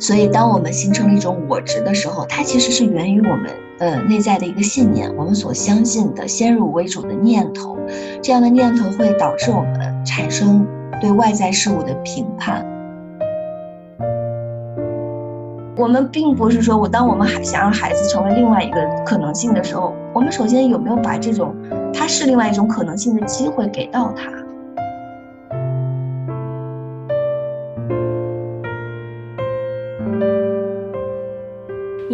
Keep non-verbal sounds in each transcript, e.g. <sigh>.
所以，当我们形成了一种我执的时候，它其实是源于我们呃内在的一个信念，我们所相信的先入为主的念头。这样的念头会导致我们产生对外在事物的评判。我们并不是说我当我们还想让孩子成为另外一个可能性的时候，我们首先有没有把这种他是另外一种可能性的机会给到他？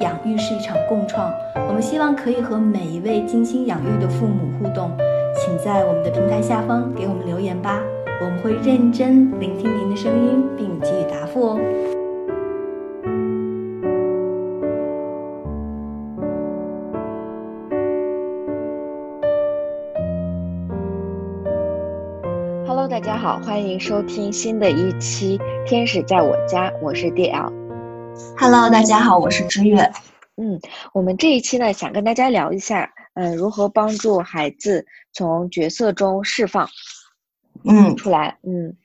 养育是一场共创。我们希望可以和每一位精心养育的父母互动，请在我们的平台下方给我们留言吧，我们会认真聆听您的声音，并给予答复哦。大家好，欢迎收听新的一期《天使在我家》，我是 DL。Hello，大家好，我是知月。嗯，我们这一期呢，想跟大家聊一下，嗯，如何帮助孩子从角色中释放，嗯，出来。嗯，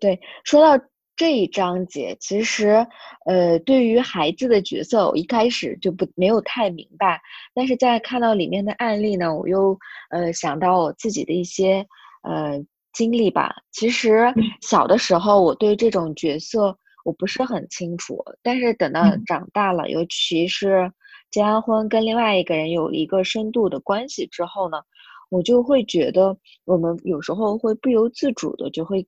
对，说到这一章节，其实，呃，对于孩子的角色，我一开始就不没有太明白，但是在看到里面的案例呢，我又呃想到我自己的一些呃。经历吧，其实小的时候我对这种角色我不是很清楚，但是等到长大了，尤其是结完婚跟另外一个人有一个深度的关系之后呢，我就会觉得我们有时候会不由自主的就会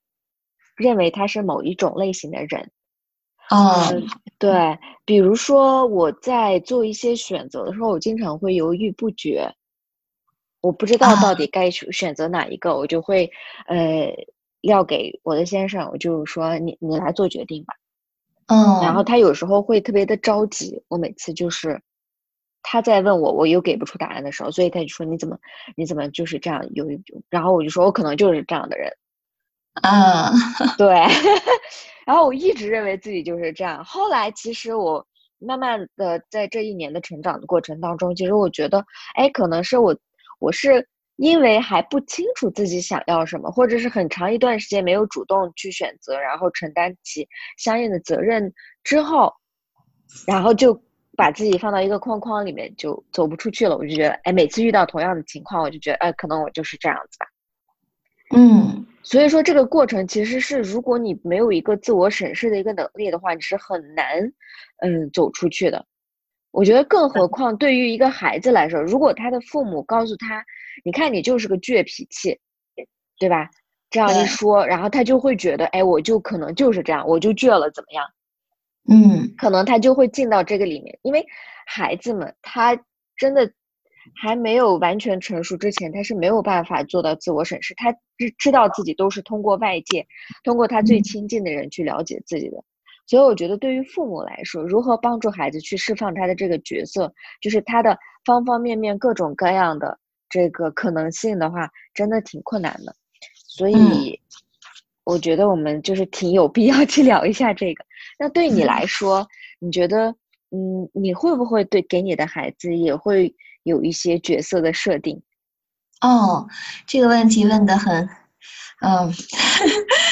认为他是某一种类型的人。嗯，对，比如说我在做一些选择的时候，我经常会犹豫不决。我不知道到底该选择哪一个，我就会，呃，要给我的先生，我就说你你来做决定吧。嗯，然后他有时候会特别的着急，我每次就是他在问我，我又给不出答案的时候，所以他就说你怎么你怎么就是这样犹豫，然后我就说我可能就是这样的人。嗯，对，<laughs> 然后我一直认为自己就是这样，后来其实我慢慢的在这一年的成长的过程当中，其实我觉得，哎，可能是我。我是因为还不清楚自己想要什么，或者是很长一段时间没有主动去选择，然后承担起相应的责任之后，然后就把自己放到一个框框里面，就走不出去了。我就觉得，哎，每次遇到同样的情况，我就觉得，哎，可能我就是这样子吧。嗯，所以说这个过程其实是，如果你没有一个自我审视的一个能力的话，你是很难，嗯，走出去的。我觉得，更何况对于一个孩子来说，如果他的父母告诉他：“你看，你就是个倔脾气，对吧？”这样一说，然后他就会觉得：“哎，我就可能就是这样，我就倔了，怎么样？”嗯，可能他就会进到这个里面，因为孩子们他真的还没有完全成熟之前，他是没有办法做到自我审视，他知知道自己都是通过外界，通过他最亲近的人去了解自己的。所以我觉得，对于父母来说，如何帮助孩子去释放他的这个角色，就是他的方方面面、各种各样的这个可能性的话，真的挺困难的。所以，我觉得我们就是挺有必要 <laughs> 去聊一下这个。那对你来说，你觉得，嗯，你会不会对给你的孩子也会有一些角色的设定？哦，这个问题问得很。嗯，<laughs>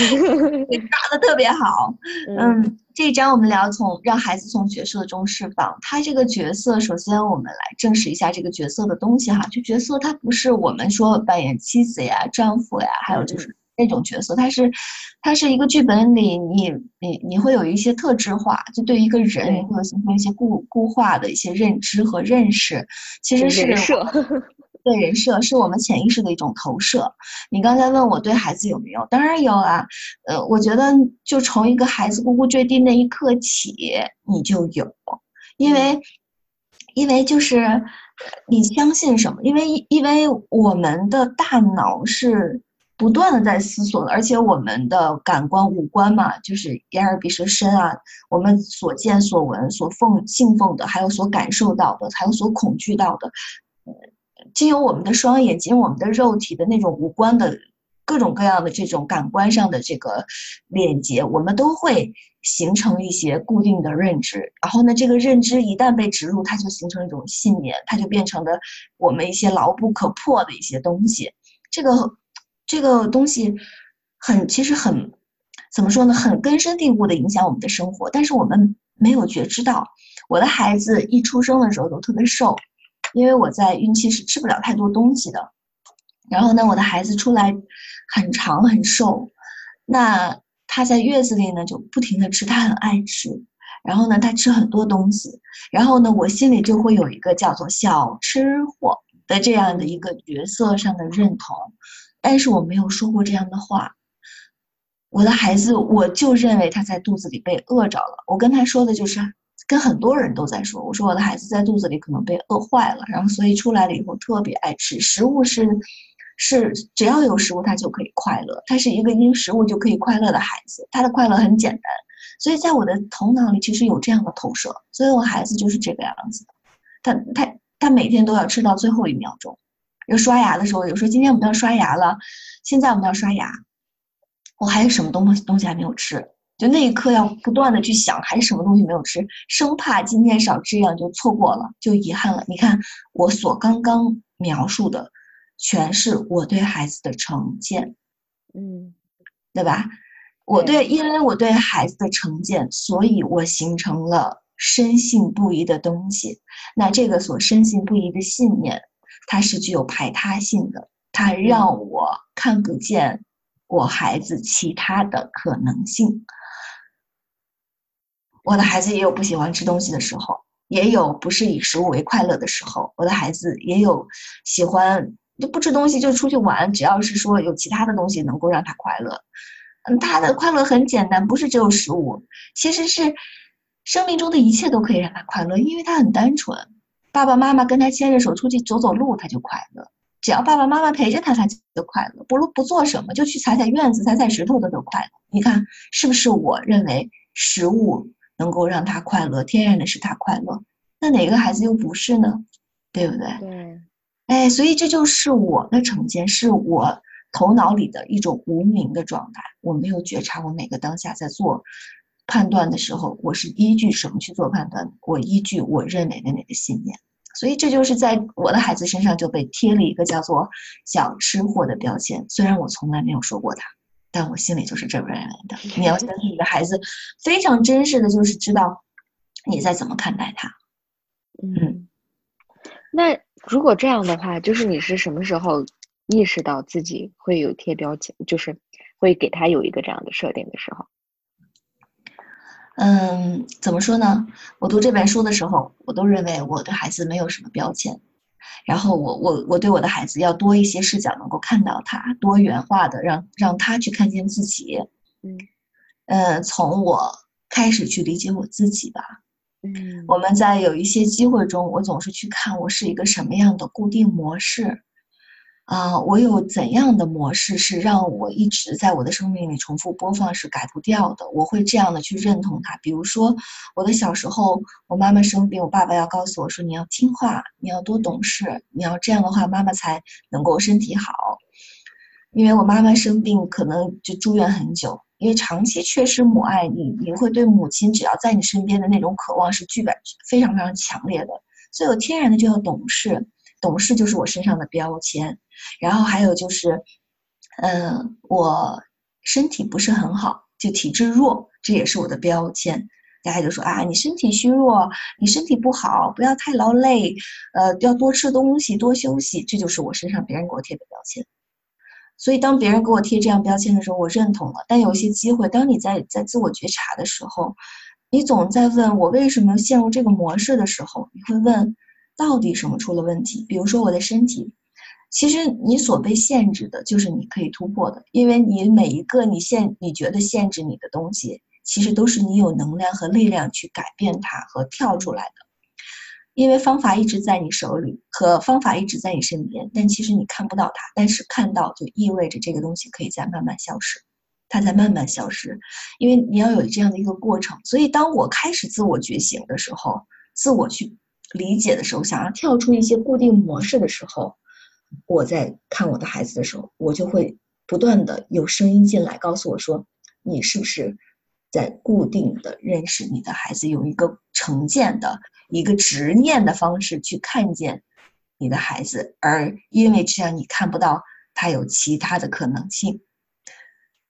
抓的特别好。嗯，这一章我们聊从让孩子从角色中释放。他这个角色，首先我们来证实一下这个角色的东西哈。就角色，它不是我们说扮演妻子呀、丈夫呀，还有就是那种角色，它是，它是一个剧本里你你你会有一些特质化，就对一个人你会形成一些固固化的一些认知和认识，其实是。<laughs> 对人设是我们潜意识的一种投射。你刚才问我对孩子有没有？当然有啊。呃，我觉得就从一个孩子呱呱坠地那一刻起，你就有，因为，因为就是你相信什么？因为因为我们的大脑是不断的在思索的，而且我们的感官五官嘛，就是眼耳鼻舌身啊，我们所见所闻、所奉信奉的，还有所感受到的，还有所恐惧到的，经由我们的双眼，经由我们的肉体的那种五官的各种各样的这种感官上的这个链接，我们都会形成一些固定的认知。然后呢，这个认知一旦被植入，它就形成一种信念，它就变成了我们一些牢不可破的一些东西。这个。这个东西很，其实很，怎么说呢？很根深蒂固的影响我们的生活，但是我们没有觉知到。我的孩子一出生的时候都特别瘦，因为我在孕期是吃不了太多东西的。然后呢，我的孩子出来很长很瘦，那他在月子里呢就不停的吃，他很爱吃。然后呢，他吃很多东西。然后呢，我心里就会有一个叫做小吃货的这样的一个角色上的认同。但是我没有说过这样的话。我的孩子，我就认为他在肚子里被饿着了。我跟他说的就是，跟很多人都在说，我说我的孩子在肚子里可能被饿坏了，然后所以出来了以后特别爱吃食物，是是只要有食物他就可以快乐，他是一个因食物就可以快乐的孩子，他的快乐很简单。所以在我的头脑里其实有这样的投射，所以我孩子就是这个样子的，他他他每天都要吃到最后一秒钟。要刷牙的时候，有时候今天我们要刷牙了，现在我们要刷牙，我还有什么东西东西还没有吃？就那一刻要不断的去想，还是什么东西没有吃，生怕今天少吃一样就错过了，就遗憾了。你看我所刚刚描述的，全是我对孩子的成见，嗯，对吧？我对，因为我对孩子的成见，所以我形成了深信不疑的东西。那这个所深信不疑的信念。它是具有排他性的，它让我看不见我孩子其他的可能性。我的孩子也有不喜欢吃东西的时候，也有不是以食物为快乐的时候。我的孩子也有喜欢就不吃东西就出去玩，只要是说有其他的东西能够让他快乐。嗯，他的快乐很简单，不是只有食物，其实是生命中的一切都可以让他快乐，因为他很单纯。爸爸妈妈跟他牵着手出去走走路，他就快乐。只要爸爸妈妈陪着他，他就快乐。不不做什么，就去踩踩院子、踩踩石头，他都快乐。你看，是不是？我认为食物能够让他快乐，天然的使他快乐。那哪个孩子又不是呢？对不对？对。哎，所以这就是我的成见，是我头脑里的一种无名的状态。我没有觉察，我每个当下在做。判断的时候，我是依据什么去做判断？我依据我认为的那个信念，所以这就是在我的孩子身上就被贴了一个叫做“小吃货”的标签。虽然我从来没有说过他，但我心里就是这么认为的。你要相信你的孩子，非常真实的就是知道你在怎么看待他。嗯，那如果这样的话，就是你是什么时候意识到自己会有贴标签，就是会给他有一个这样的设定的时候？嗯，怎么说呢？我读这本书的时候，我都认为我对孩子没有什么标签，然后我我我对我的孩子要多一些视角，能够看到他多元化的，让让他去看见自己。嗯，呃，从我开始去理解我自己吧。嗯，我们在有一些机会中，我总是去看我是一个什么样的固定模式。啊，我有怎样的模式是让我一直在我的生命里重复播放是改不掉的？我会这样的去认同它。比如说，我的小时候，我妈妈生病，我爸爸要告诉我说：“你要听话，你要多懂事，你要这样的话，妈妈才能够身体好。”因为我妈妈生病，可能就住院很久，因为长期缺失母爱，你你会对母亲只要在你身边的那种渴望是具备非常非常强烈的，所以我天然的就要懂事。懂事就是我身上的标签，然后还有就是，嗯，我身体不是很好，就体质弱，这也是我的标签。大家就说啊，你身体虚弱，你身体不好，不要太劳累，呃，要多吃东西，多休息，这就是我身上别人给我贴的标签。所以当别人给我贴这样标签的时候，我认同了。但有些机会，当你在在自我觉察的时候，你总在问我为什么陷入这个模式的时候，你会问。到底什么出了问题？比如说我的身体，其实你所被限制的就是你可以突破的，因为你每一个你限你觉得限制你的东西，其实都是你有能量和力量去改变它和跳出来的。因为方法一直在你手里，和方法一直在你身边，但其实你看不到它。但是看到就意味着这个东西可以在慢慢消失，它在慢慢消失，因为你要有这样的一个过程。所以当我开始自我觉醒的时候，自我去理解的时候，想要跳出一些固定模式的时候，我在看我的孩子的时候，我就会不断的有声音进来告诉我说，你是不是？在固定的认识你的孩子，用一个成见的一个执念的方式去看见你的孩子，而因为这样你看不到他有其他的可能性。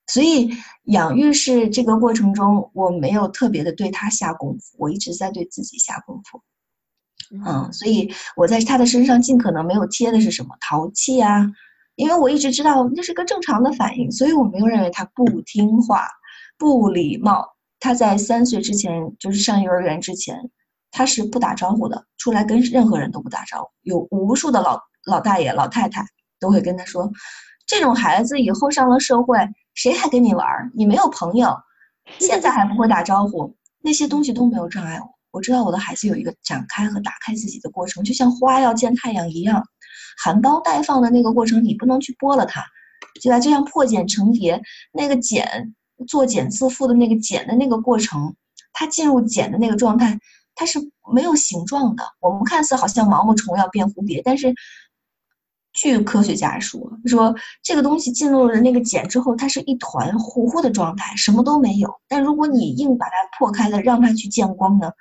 所以养育是这个过程中，我没有特别的对他下功夫，我一直在对自己下功夫。嗯，所以我在他的身上尽可能没有贴的是什么淘气啊，因为我一直知道那是个正常的反应，所以我没有认为他不听话。不礼貌。他在三岁之前，就是上幼儿园之前，他是不打招呼的，出来跟任何人都不打招呼。有无数的老老大爷、老太太都会跟他说：“这种孩子以后上了社会，谁还跟你玩？你没有朋友，现在还不会打招呼。”那些东西都没有障碍我。我知道我的孩子有一个展开和打开自己的过程，就像花要见太阳一样，含苞待放的那个过程，你不能去剥了它，对吧？就像破茧成蝶，那个茧。做茧自缚的那个茧的那个过程，它进入茧的那个状态，它是没有形状的。我们看似好像毛毛虫要变蝴蝶，但是据科学家说，说这个东西进入了那个茧之后，它是一团糊糊的状态，什么都没有。但如果你硬把它破开了，让它去见光呢，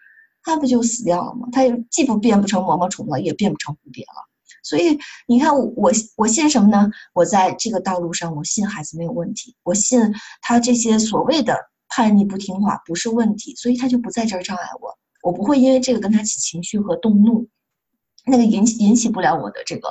它不就死掉了吗？它既不变不成毛毛虫了，也变不成蝴蝶了。所以你看，我我信什么呢？我在这个道路上，我信孩子没有问题，我信他这些所谓的叛逆不听话不是问题，所以他就不在这儿障碍我，我不会因为这个跟他起情绪和动怒，那个引起引起不了我的这个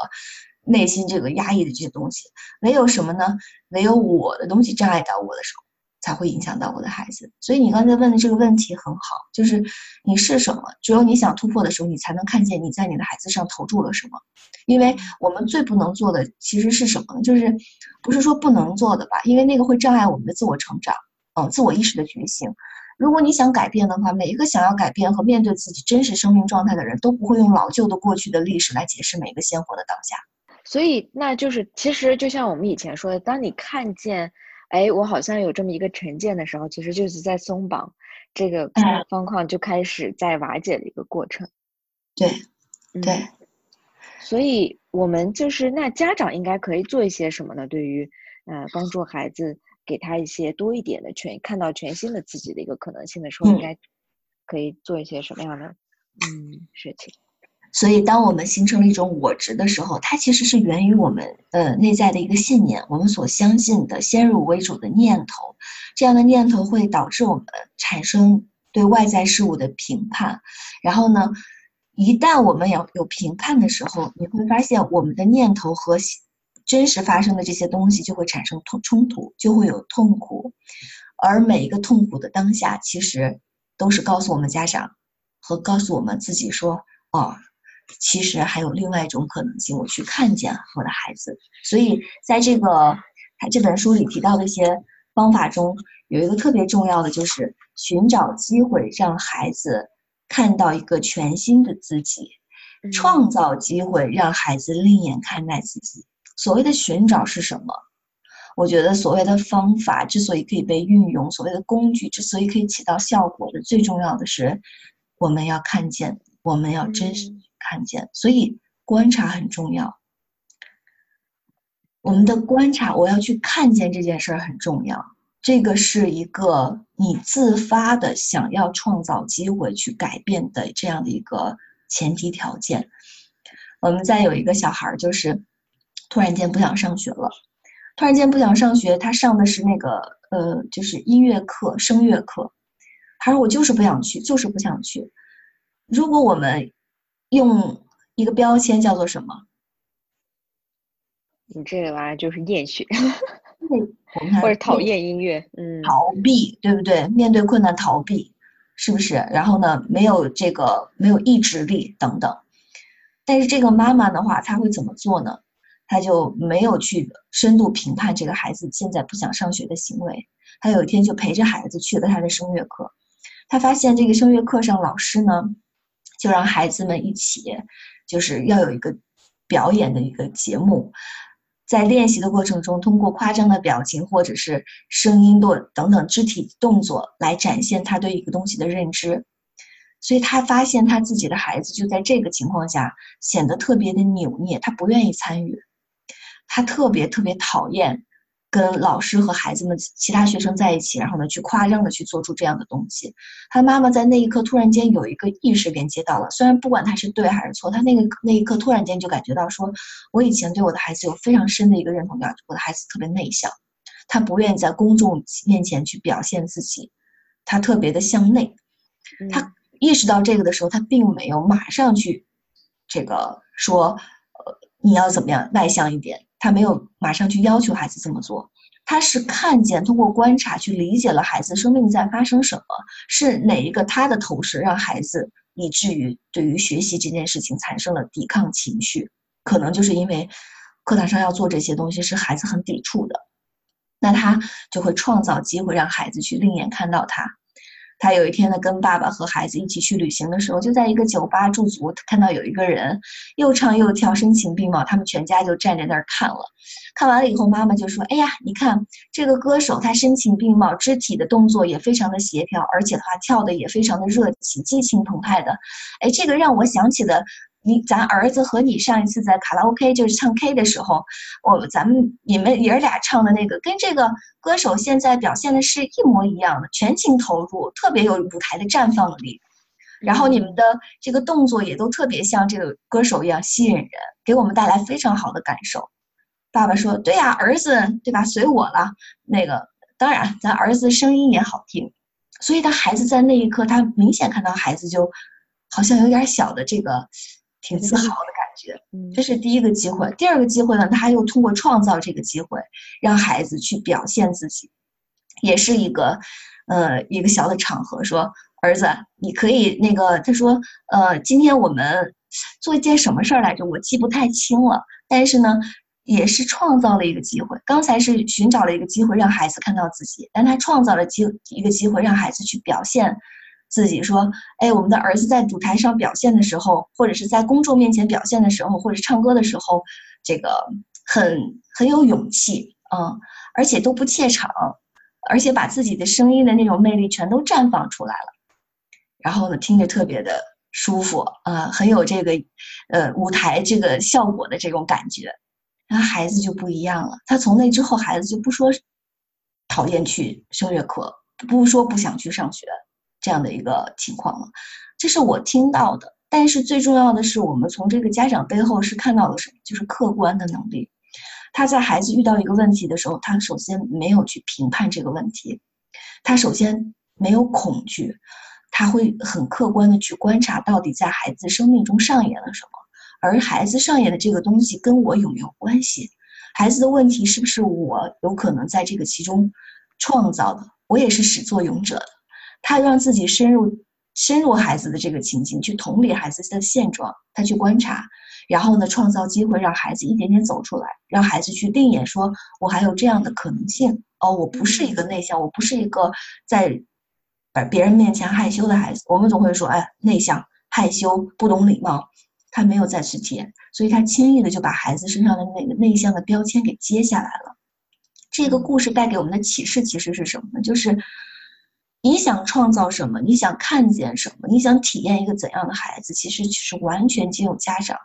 内心这个压抑的这些东西。唯有什么呢？唯有我的东西障碍到我的时候。才会影响到我的孩子，所以你刚才问的这个问题很好，就是你是什么？只有你想突破的时候，你才能看见你在你的孩子上投注了什么。因为我们最不能做的其实是什么呢？就是不是说不能做的吧？因为那个会障碍我们的自我成长，嗯，自我意识的觉醒。如果你想改变的话，每一个想要改变和面对自己真实生命状态的人都不会用老旧的过去的历史来解释每一个鲜活的当下。所以，那就是其实就像我们以前说的，当你看见。哎，我好像有这么一个成见的时候，其实就是在松绑，这个方框就开始在瓦解的一个过程。对，对。所以，我们就是那家长应该可以做一些什么呢？对于呃，帮助孩子给他一些多一点的全看到全新的自己的一个可能性的时候，应该可以做一些什么样的嗯事情？所以，当我们形成了一种我执的时候，它其实是源于我们呃内在的一个信念，我们所相信的先入为主的念头。这样的念头会导致我们产生对外在事物的评判。然后呢，一旦我们有有评判的时候，你会发现我们的念头和真实发生的这些东西就会产生冲冲突，就会有痛苦。而每一个痛苦的当下，其实都是告诉我们家长和告诉我们自己说：哦。其实还有另外一种可能性，我去看见我的孩子。所以在这个他这本书里提到的一些方法中，有一个特别重要的，就是寻找机会让孩子看到一个全新的自己，创造机会让孩子另眼看待自己。所谓的寻找是什么？我觉得所谓的方法之所以可以被运用，所谓的工具之所以可以起到效果的，最重要的是我们要看见，我们要真实。看见，所以观察很重要。我们的观察，我要去看见这件事儿很重要。这个是一个你自发的想要创造机会去改变的这样的一个前提条件。我们再有一个小孩儿，就是突然间不想上学了，突然间不想上学，他上的是那个呃，就是音乐课、声乐课。他说：“我就是不想去，就是不想去。”如果我们用一个标签叫做什么？你这个玩意儿就是厌学，<laughs> 或者讨厌音乐，嗯，逃避，对不对？面对困难逃避，是不是？然后呢，没有这个没有意志力等等。但是这个妈妈的话，她会怎么做呢？她就没有去深度评判这个孩子现在不想上学的行为。她有一天就陪着孩子去了他的声乐课，她发现这个声乐课上老师呢。就让孩子们一起，就是要有一个表演的一个节目，在练习的过程中，通过夸张的表情或者是声音的等等肢体动作来展现他对一个东西的认知。所以他发现他自己的孩子就在这个情况下显得特别的扭捏，他不愿意参与，他特别特别讨厌。跟老师和孩子们、其他学生在一起，然后呢，去夸张的去做出这样的东西。他妈妈在那一刻突然间有一个意识连接到了，虽然不管他是对还是错，他那个那一刻突然间就感觉到说，我以前对我的孩子有非常深的一个认同感，我的孩子特别内向，他不愿意在公众面前去表现自己，他特别的向内。他意识到这个的时候，他并没有马上去这个说，呃，你要怎么样外向一点。他没有马上去要求孩子这么做，他是看见通过观察去理解了孩子生命在发生什么，是哪一个他的投射让孩子以至于对于学习这件事情产生了抵抗情绪，可能就是因为课堂上要做这些东西是孩子很抵触的，那他就会创造机会让孩子去另眼看到他。他有一天呢，跟爸爸和孩子一起去旅行的时候，就在一个酒吧驻足，看到有一个人又唱又跳，声情并茂，他们全家就站在那儿看了。看完了以后，妈妈就说：“哎呀，你看这个歌手，他声情并茂，肢体的动作也非常的协调，而且的话跳的也非常的热情，激情澎湃的。哎，这个让我想起了。”你咱儿子和你上一次在卡拉 OK 就是唱 K 的时候，我咱们你们爷儿俩唱的那个，跟这个歌手现在表现的是一模一样的，全情投入，特别有舞台的绽放力。然后你们的这个动作也都特别像这个歌手一样吸引人，给我们带来非常好的感受。爸爸说：“对呀，儿子对吧？随我了。那个当然，咱儿子声音也好听，所以他孩子在那一刻，他明显看到孩子就好像有点小的这个。”挺自豪的感觉，这是第一个机会。第二个机会呢，他又通过创造这个机会，让孩子去表现自己，也是一个，呃，一个小的场合。说儿子，你可以那个，他说，呃，今天我们做一件什么事儿来着？我记不太清了。但是呢，也是创造了一个机会。刚才是寻找了一个机会让孩子看到自己，但他创造了机一个机会让孩子去表现。自己说：“哎，我们的儿子在舞台上表现的时候，或者是在公众面前表现的时候，或者唱歌的时候，这个很很有勇气嗯，而且都不怯场，而且把自己的声音的那种魅力全都绽放出来了。然后呢，听着特别的舒服啊，很有这个呃舞台这个效果的这种感觉。然后孩子就不一样了，他从那之后，孩子就不说讨厌去声乐课，不说不想去上学。”这样的一个情况了，这是我听到的。但是最重要的是，我们从这个家长背后是看到了什么？就是客观的能力。他在孩子遇到一个问题的时候，他首先没有去评判这个问题，他首先没有恐惧，他会很客观的去观察到底在孩子生命中上演了什么，而孩子上演的这个东西跟我有没有关系？孩子的问题是不是我有可能在这个其中创造的？我也是始作俑者的。他让自己深入深入孩子的这个情境，去同理孩子的现状，他去观察，然后呢，创造机会让孩子一点点走出来，让孩子去定眼说：“我还有这样的可能性哦，我不是一个内向，我不是一个在别人面前害羞的孩子。”我们总会说：“哎，内向、害羞、不懂礼貌。”他没有再去填，所以他轻易的就把孩子身上的那个内向的标签给揭下来了。这个故事带给我们的启示其实是什么呢？就是。你想创造什么？你想看见什么？你想体验一个怎样的孩子？其实其实完全经由家长。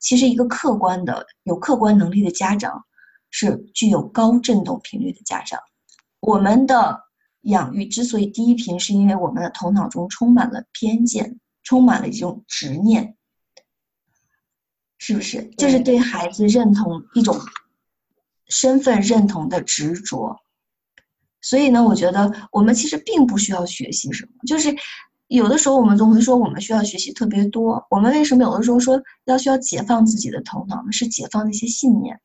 其实一个客观的、有客观能力的家长，是具有高振动频率的家长。我们的养育之所以低频，是因为我们的头脑中充满了偏见，充满了一种执念，是不是？就是对孩子认同一种身份认同的执着。所以呢，我觉得我们其实并不需要学习什么，就是有的时候我们总会说我们需要学习特别多。我们为什么有的时候说要需要解放自己的头脑呢？是解放那些信念，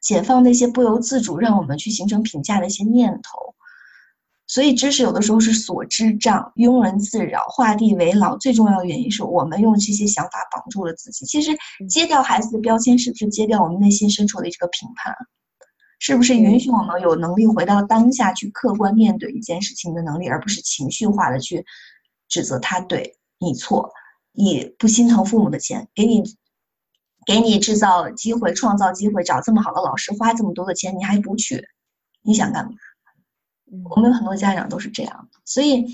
解放那些不由自主让我们去形成评价的一些念头。所以知识有的时候是所知障，庸人自扰，画地为牢。最重要的原因是我们用这些想法绑住了自己。其实揭掉孩子的标签，是不是揭掉我们内心深处的这个评判？是不是允许我们有能力回到当下去客观面对一件事情的能力，而不是情绪化的去指责他对你错？你不心疼父母的钱，给你给你制造机会、创造机会、找这么好的老师、花这么多的钱，你还不去，你想干嘛？我们有很多家长都是这样的，所以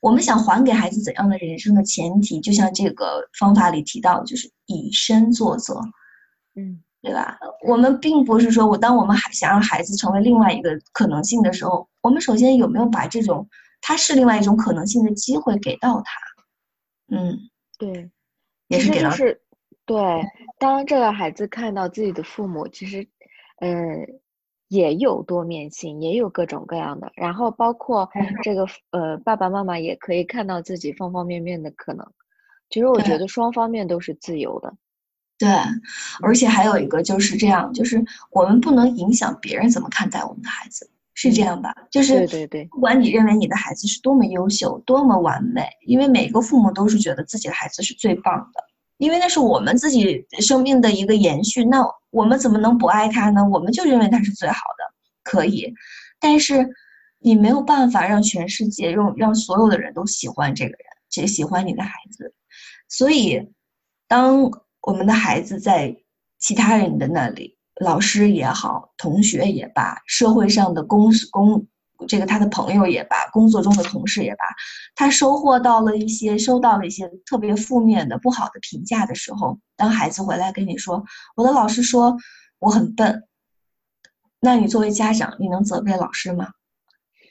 我们想还给孩子怎样的人生的前提，就像这个方法里提到，就是以身作则，嗯，对吧？我们并不是说我当我们还想让孩子成为另外一个可能性的时候，我们首先有没有把这种他是另外一种可能性的机会给到他？嗯，对，也是给到是对。当这个孩子看到自己的父母，其实，嗯。也有多面性，也有各种各样的，然后包括这个呃爸爸妈妈也可以看到自己方方面面的可能。其实我觉得双方面都是自由的。对，而且还有一个就是这样，就是我们不能影响别人怎么看待我们的孩子，是这样吧？就是对对对，不管你认为你的孩子是多么优秀、多么完美，因为每个父母都是觉得自己的孩子是最棒的。因为那是我们自己生命的一个延续，那我们怎么能不爱他呢？我们就认为他是最好的，可以，但是你没有办法让全世界让让所有的人都喜欢这个人，这喜欢你的孩子。所以，当我们的孩子在其他人的那里，老师也好，同学也罢，社会上的公公。这个他的朋友也罢，工作中的同事也罢，他收获到了一些，收到了一些特别负面的、不好的评价的时候，当孩子回来跟你说：“我的老师说我很笨。”那你作为家长，你能责备老师吗？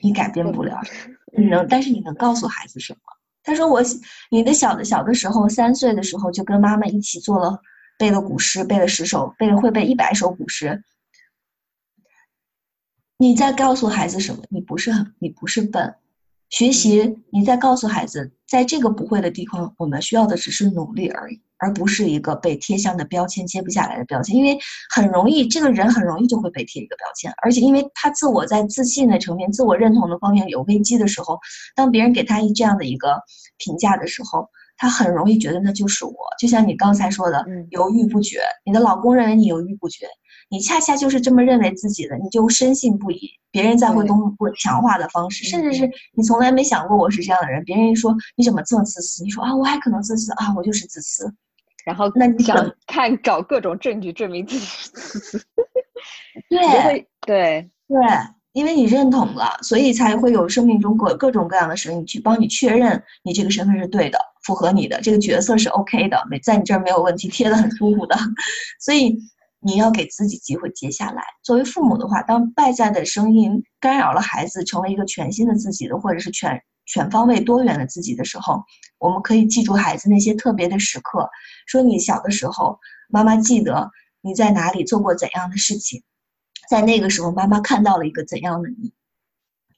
你改变不了，你能，但是你能告诉孩子什么？他说：“我，你的小的小的时候，三岁的时候就跟妈妈一起做了，背了古诗，背了十首，背了会背一百首古诗。”你在告诉孩子什么？你不是很，你不是笨，学习。你在告诉孩子，在这个不会的地方，我们需要的只是努力而已，而不是一个被贴上的标签，揭不下来的标签。因为很容易，这个人很容易就会被贴一个标签，而且因为他自我在自信的层面、自我认同的方面有危机的时候，当别人给他一这样的一个评价的时候，他很容易觉得那就是我。就像你刚才说的，犹豫不决。你的老公认为你犹豫不决。你恰恰就是这么认为自己的，你就深信不疑。别人再会通过强化的方式，甚至是你从来没想过我是这样的人，别人一说你怎么这么自私，你说啊我还可能自私啊，我就是自私。然后那你想 <laughs> 看找各种证据证明自己。<laughs> 对对对，因为你认同了，所以才会有生命中各各种各样的声音去帮你确认你这个身份是对的，符合你的这个角色是 OK 的，没在你这儿没有问题，贴的很舒服的，<laughs> 所以。你要给自己机会接下来。作为父母的话，当外在的声音干扰了孩子成为一个全新的自己的，或者是全全方位多元的自己的时候，我们可以记住孩子那些特别的时刻。说你小的时候，妈妈记得你在哪里做过怎样的事情，在那个时候，妈妈看到了一个怎样的你。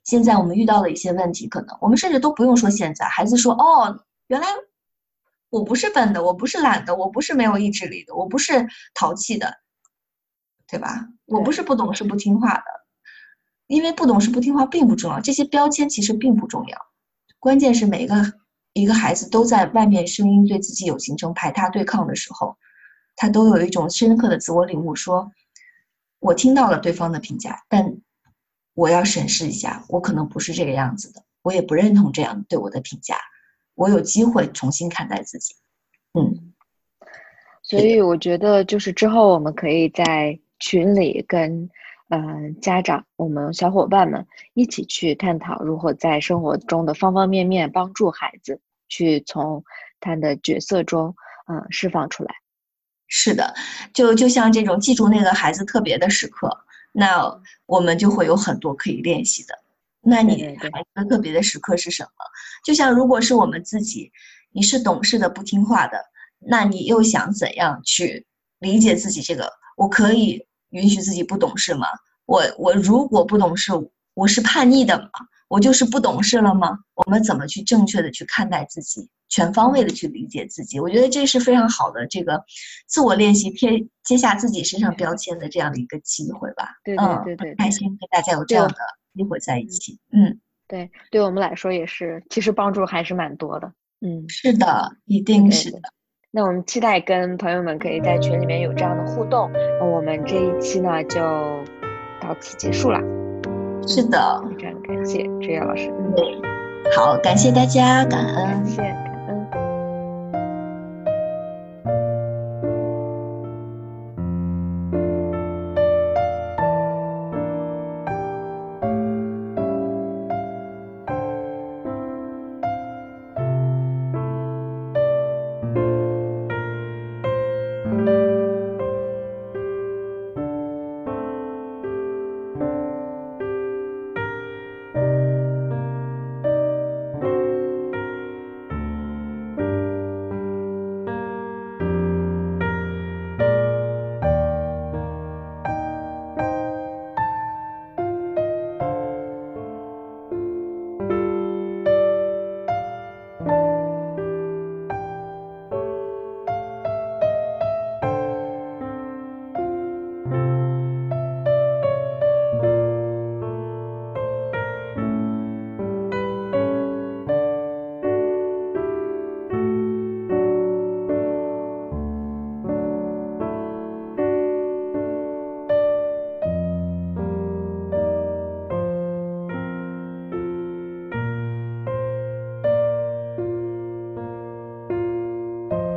现在我们遇到了一些问题，可能我们甚至都不用说现在，孩子说：“哦，原来我不是笨的，我不是懒的，我不是没有意志力的，我不是淘气的。”对吧？我不是不懂事不听话的，因为不懂事不听话并不重要，这些标签其实并不重要，关键是每一个一个孩子都在外面声音对自己有形成排他对抗的时候，他都有一种深刻的自我领悟，说，我听到了对方的评价，但我要审视一下，我可能不是这个样子的，我也不认同这样对我的评价，我有机会重新看待自己，嗯，所以我觉得就是之后我们可以在。群里跟呃家长，我们小伙伴们一起去探讨如何在生活中的方方面面帮助孩子去从他的角色中嗯释放出来。是的，就就像这种记住那个孩子特别的时刻，那我们就会有很多可以练习的。那你孩子特别的时刻是什么？就像如果是我们自己，你是懂事的不听话的，那你又想怎样去理解自己这个？我可以允许自己不懂事吗？我我如果不懂事，我是叛逆的吗？我就是不懂事了吗？我们怎么去正确的去看待自己，全方位的去理解自己？我觉得这是非常好的这个自我练习，贴接下自己身上标签的这样的一个机会吧。对对对对，开心跟大家有这样的机会在一起。嗯，对，对我们来说也是，其实帮助还是蛮多的。嗯，是的，一定是的。那我们期待跟朋友们可以在群里面有这样的互动。那我们这一期呢就到此结束了。是的，非常感谢志远老师。嗯，好，感谢大家，感恩。感谢。